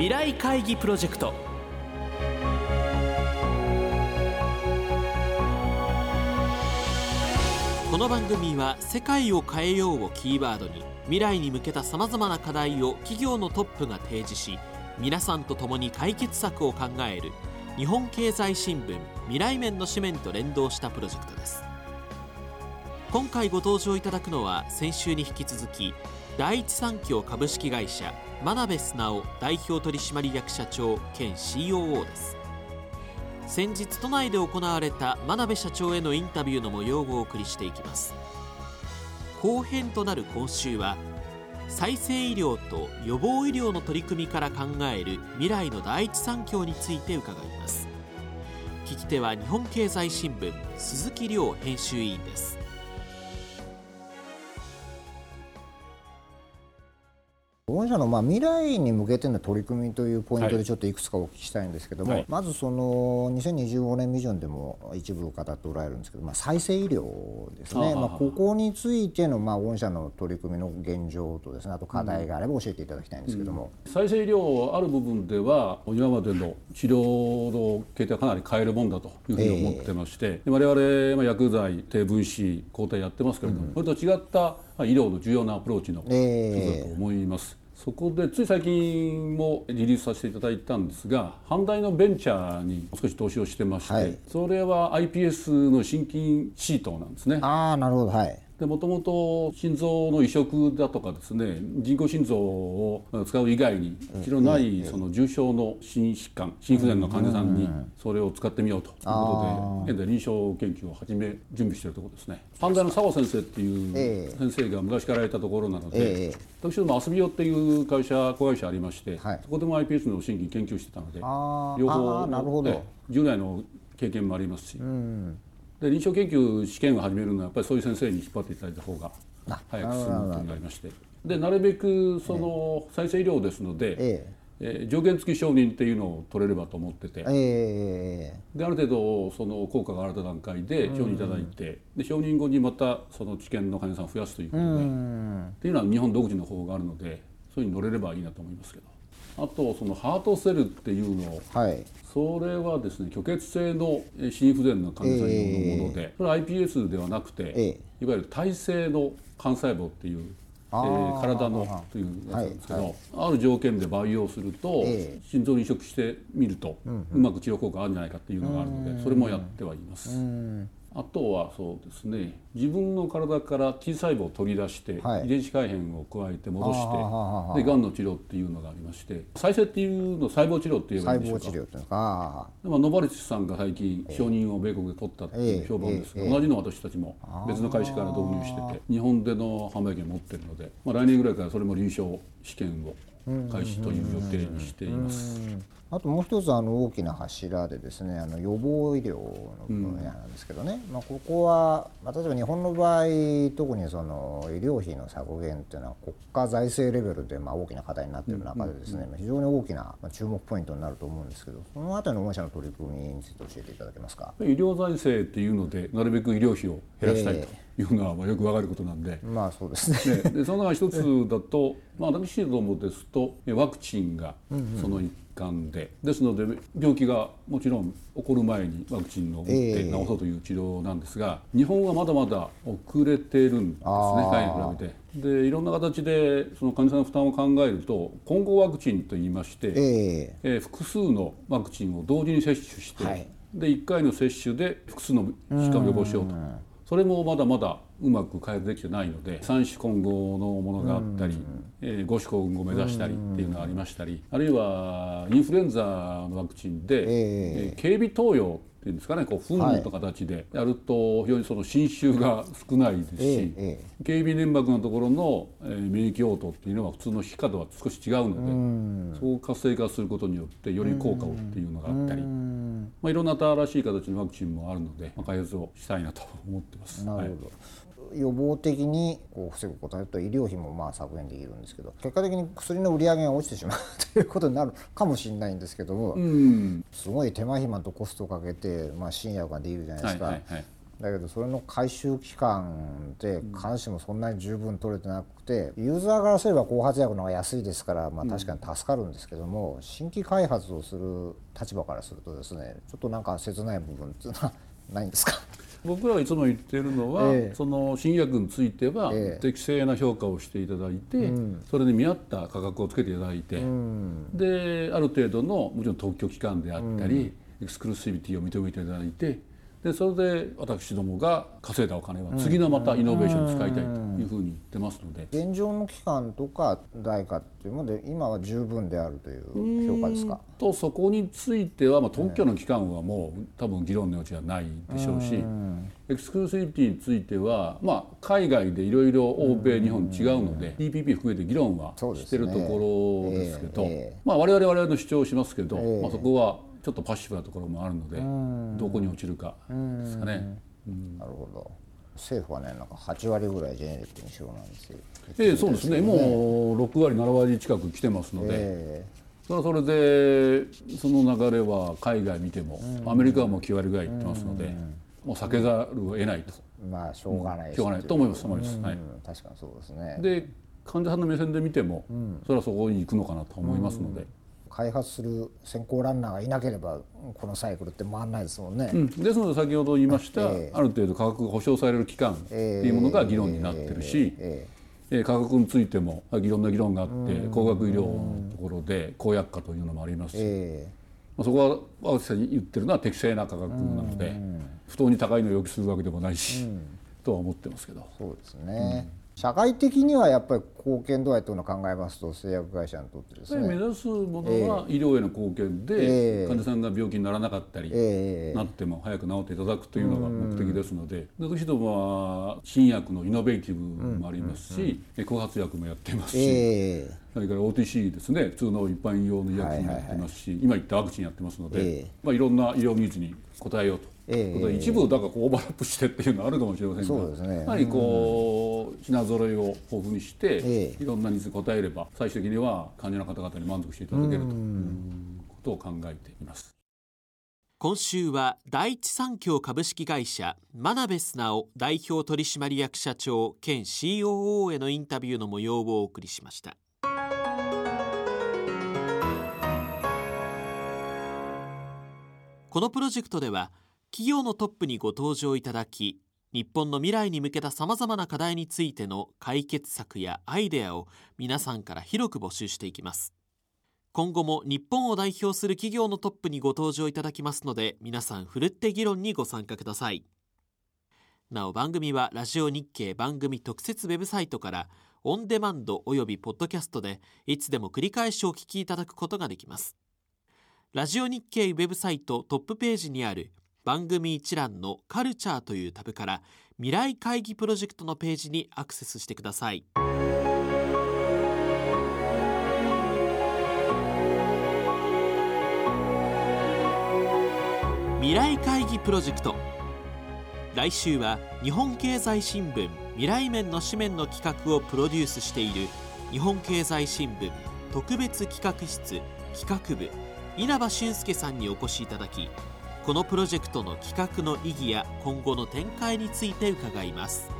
未来会議プロジェクト。この番組は「世界を変えよう」をキーワードに未来に向けたさまざまな課題を企業のトップが提示し皆さんと共に解決策を考える日本経済新聞未来面の紙面と連動したプロジェクトです。今回ご登場いただくのは先週に引き続き第一三共株式会社真鍋素直代表取締役社長兼 COO です。先日都内で行われた真鍋社長へのインタビューの模様をお送りしていきます。後編となる今週は再生医療と予防医療の取り組みから考える未来の第一三共について伺います。聞き手は日本経済新聞鈴木亮編集委員です。御社のまあ未来に向けての取り組みというポイントでちょっといくつかお聞きしたいんですけども、はい、まずその2025年ビジョンでも一部語っておられるんですけど、まあ、再生医療ですね、まあ、ここについてのまあ御社の取り組みの現状とですねあと課題があれば教えていただきたいんですけども、うん、再生医療ある部分では今までの治療の形態はかなり変えるもんだというふうに思ってまして、えー、我々、まあ、薬剤低分子抗体やってますけれども、うん、それと違った医療の重要なアプローチの一つだと思います。えーそこでつい最近もリリースさせていただいたんですが阪大のベンチャーに少し投資をしてまして、はい、それは iPS の心筋シートなんですね。あなるほど。はいでもともと心臓の移植だとかですね人工心臓を使う以外に一度ないその重症の心疾患心不全の患者さんにそれを使ってみようと。いうことで現在臨床研究を始め準備しているところですね。阪大の佐合先生っていう先生が昔からいたところなので、私ども遊びよっていう会社子会社ありまして、そこでも iPS の新規研究してたので両方なるほど。従来の経験もありますし、で臨床研究試験を始めるのはやっぱりそういう先生に引っ張っていただいた方が早く進むというのがありまして。でなるべくその再生医療ですので、ええ。ー、条件付き承認っていうのを取れればと思ってて、えー、である程度その効果があった段階で承認いただいて、で承認後にまたその治験の患者さんを増やすということで、っていうのは日本独自の方法があるのでそういうに乗れればいいなと思いますけど。あとそのハートセルっていうのを、はい、それはですね虚血性の心不全の患者さん用のもので、えー、それは iPS ではなくて、えー、いわゆる耐性の幹細胞っていうえー、体のというやつなんですけど、はいはい、ある条件で培養すると、えー、心臓に移植してみると、うんうん、うまく治療効果あるんじゃないかっていうのがあるのでそれもやってはいます。あとはそうですね自分の体から T 細胞を取り出して、はい、遺伝子改変を加えて戻してでがんの治療っていうのがありまして再生っていうの細胞治療って言えばいいんでしょうか。細胞治療っていうか？でもノバリスさんが最近承認を米国で取ったっていう評判ですが、えーえー、同じの私たちも別の会社から導入してて日本での販売権を持ってるので、まあ、来年ぐらいからそれも臨床試験を開始という予定にしています。あともう一つあの大きな柱でですねあの予防医療の分野なんですけどね、うん、まあ、ここは、まあ、例えば日本の場合特にその医療費の削減っていうのは国家財政レベルでまあ大きな課題になっている中でですね、うん、非常に大きな注目ポイントになると思うんですけどそのあたりの御社の取り組みについて教えていただけますか？医療財政っていうのでなるべく医療費を減らしたいと。いうのはまあよくわかることなんで、まあそうですね。でその中一つだと、まあ私どもですとワクチンがその一間でですので病気がもちろん起こる前にワクチンを打って治そうという治療なんですが、日本はまだまだ遅れているんですね海に比べて。でいろんな形でその患者さんの負担を考えると混合ワクチンといいまして、ええ。ー、複数のワクチンを同時に接種して、はい、で1回の接種で複数の疾患を予防しようと。それもまだまだうまく開発できてないので三種混合のものがあったり、えー、五種混合を目指したりっていうのがありましたりあるいはインフルエンザのワクチンで、えー、警備投与っていうんですかねこう噴霧の形でやると非常にその侵襲が少ないですし、警備粘膜のところの、えー、免疫応答っていうのは普通の皮下とは少し違うのでそう活性化することによってより効果をっていうのがあったり、まあ、いろんな新しい形のワクチンもあるので、まあ、開発をしたいなと思ってます。なるほど、はい予防的にこう防ぐことによって医療費もまあ削減できるんですけど結果的に薬の売り上げが落ちてしまうということになるかもしれないんですけども、うん、すごい手間暇とコストをかけて、まあ、新薬ができるじゃないですか。はいはいはいだけどそれの回収期間で必ずしもそんなに十分取れてなくてユーザーからすれば後発薬の方が安いですから、まあ、確かに助かるんですけども、新規開発をする立場からするとですねちょっとなんか切ない部分っていうのはないんですか？僕らがいつも言っているのは、えー、その新薬については、適正な評価をしていただいて、うん、それに見合った価格をつけていただいて、うん、である程度のもちろん特許期間であったり、エクスクルーシビティを認めていただいてでそれで私どもが稼いだお金は次のまたイノベーションに使いたいというふうに言ってますので。現状の期間とか代価っていうので今は十分であるという評価ですか？とそこについては、まあ、特許の期間はもう多分議論の余地はないでしょうしエクスクルーシビティについては、まあ、海外でいろいろ欧米日本違うので TPP 含めて議論はしてるところですけど、まあ、我々我々の主張をしますけど、まあ、そこはちょっとパッシブなところもあるのでどこに落ちるかですかね。なるほど。政府はねなんか8割ぐらいジェネリックにしようなんですよ。ええそうですね。もう6割7割近く来てますので、えー、それはそれでその流れは海外見てもアメリカはもう9割ぐらいいってますのでもう避けざるを得ないと。まあしょうがない、し。ょうがないと思います。思います。はい、確かにそうですね。で患者さんの目線で見ても、それはそこに行くのかなと思いますので。開発する先行ランナーがいなければこのサイクルって回らないですもんね、うん、ですので先ほど言いました、えー、ある程度価格が保証される期間っていうものが議論になってるし、えー、えー、価格についてもいろんな議論があって高額医療のところで公約化というのもありますし、まあ、そこは私に言ってるのは適正な価格なので不当に高いのを要求するわけでもないし、とは思ってますけど。そうですね、うん社会的にはやっぱり貢献度合いというのを考えますと製薬会社にとってですね。目指すものは医療への貢献で、患者さんが病気にならなかったり、なっても早く治っていただくというのが目的ですので私どもは新薬のイノベーティブもありますし、後発薬もやってますし、それから OTC ですね。普通の一般用の医薬品もやってますし、今言ったワクチンやってますので、まあ、いろんな医療ニーズに応えようと。えー、一部だからこうオーバーラップしてっていうのはあるかもしれませんが、ね、やはりこう品揃えを豊富にして、えー、いろんなニーズに応えれば最終的には患者の方々に満足していただけるということを考えています。今週は第一三共株式会社真鍋素直代表取締役社長兼 COO へのインタビューの模様をお送りしましたこのプロジェクトでは企業のトップにご登場いただき日本の未来に向けたさまざまな課題についての解決策やアイデアを皆さんから広く募集していきます。今後も日本を代表する企業のトップにご登場いただきますので皆さんふるって議論にご参加ください。なお番組はラジオ日経番組特設ウェブサイトからオンデマンドおよびポッドキャストでいつでも繰り返しお聞きいただくことができます。ラジオ日経ウェブサイトトップページにある番組一覧のカルチャーというタブから未来会議プロジェクトのページにアクセスしてください。未来会議プロジェクト。来週は日本経済新聞未来面の紙面の企画をプロデュースしている日本経済新聞特別企画室企画部稲葉俊介さんにお越しいただきこのプロジェクトの企画の意義や今後の展開について伺います。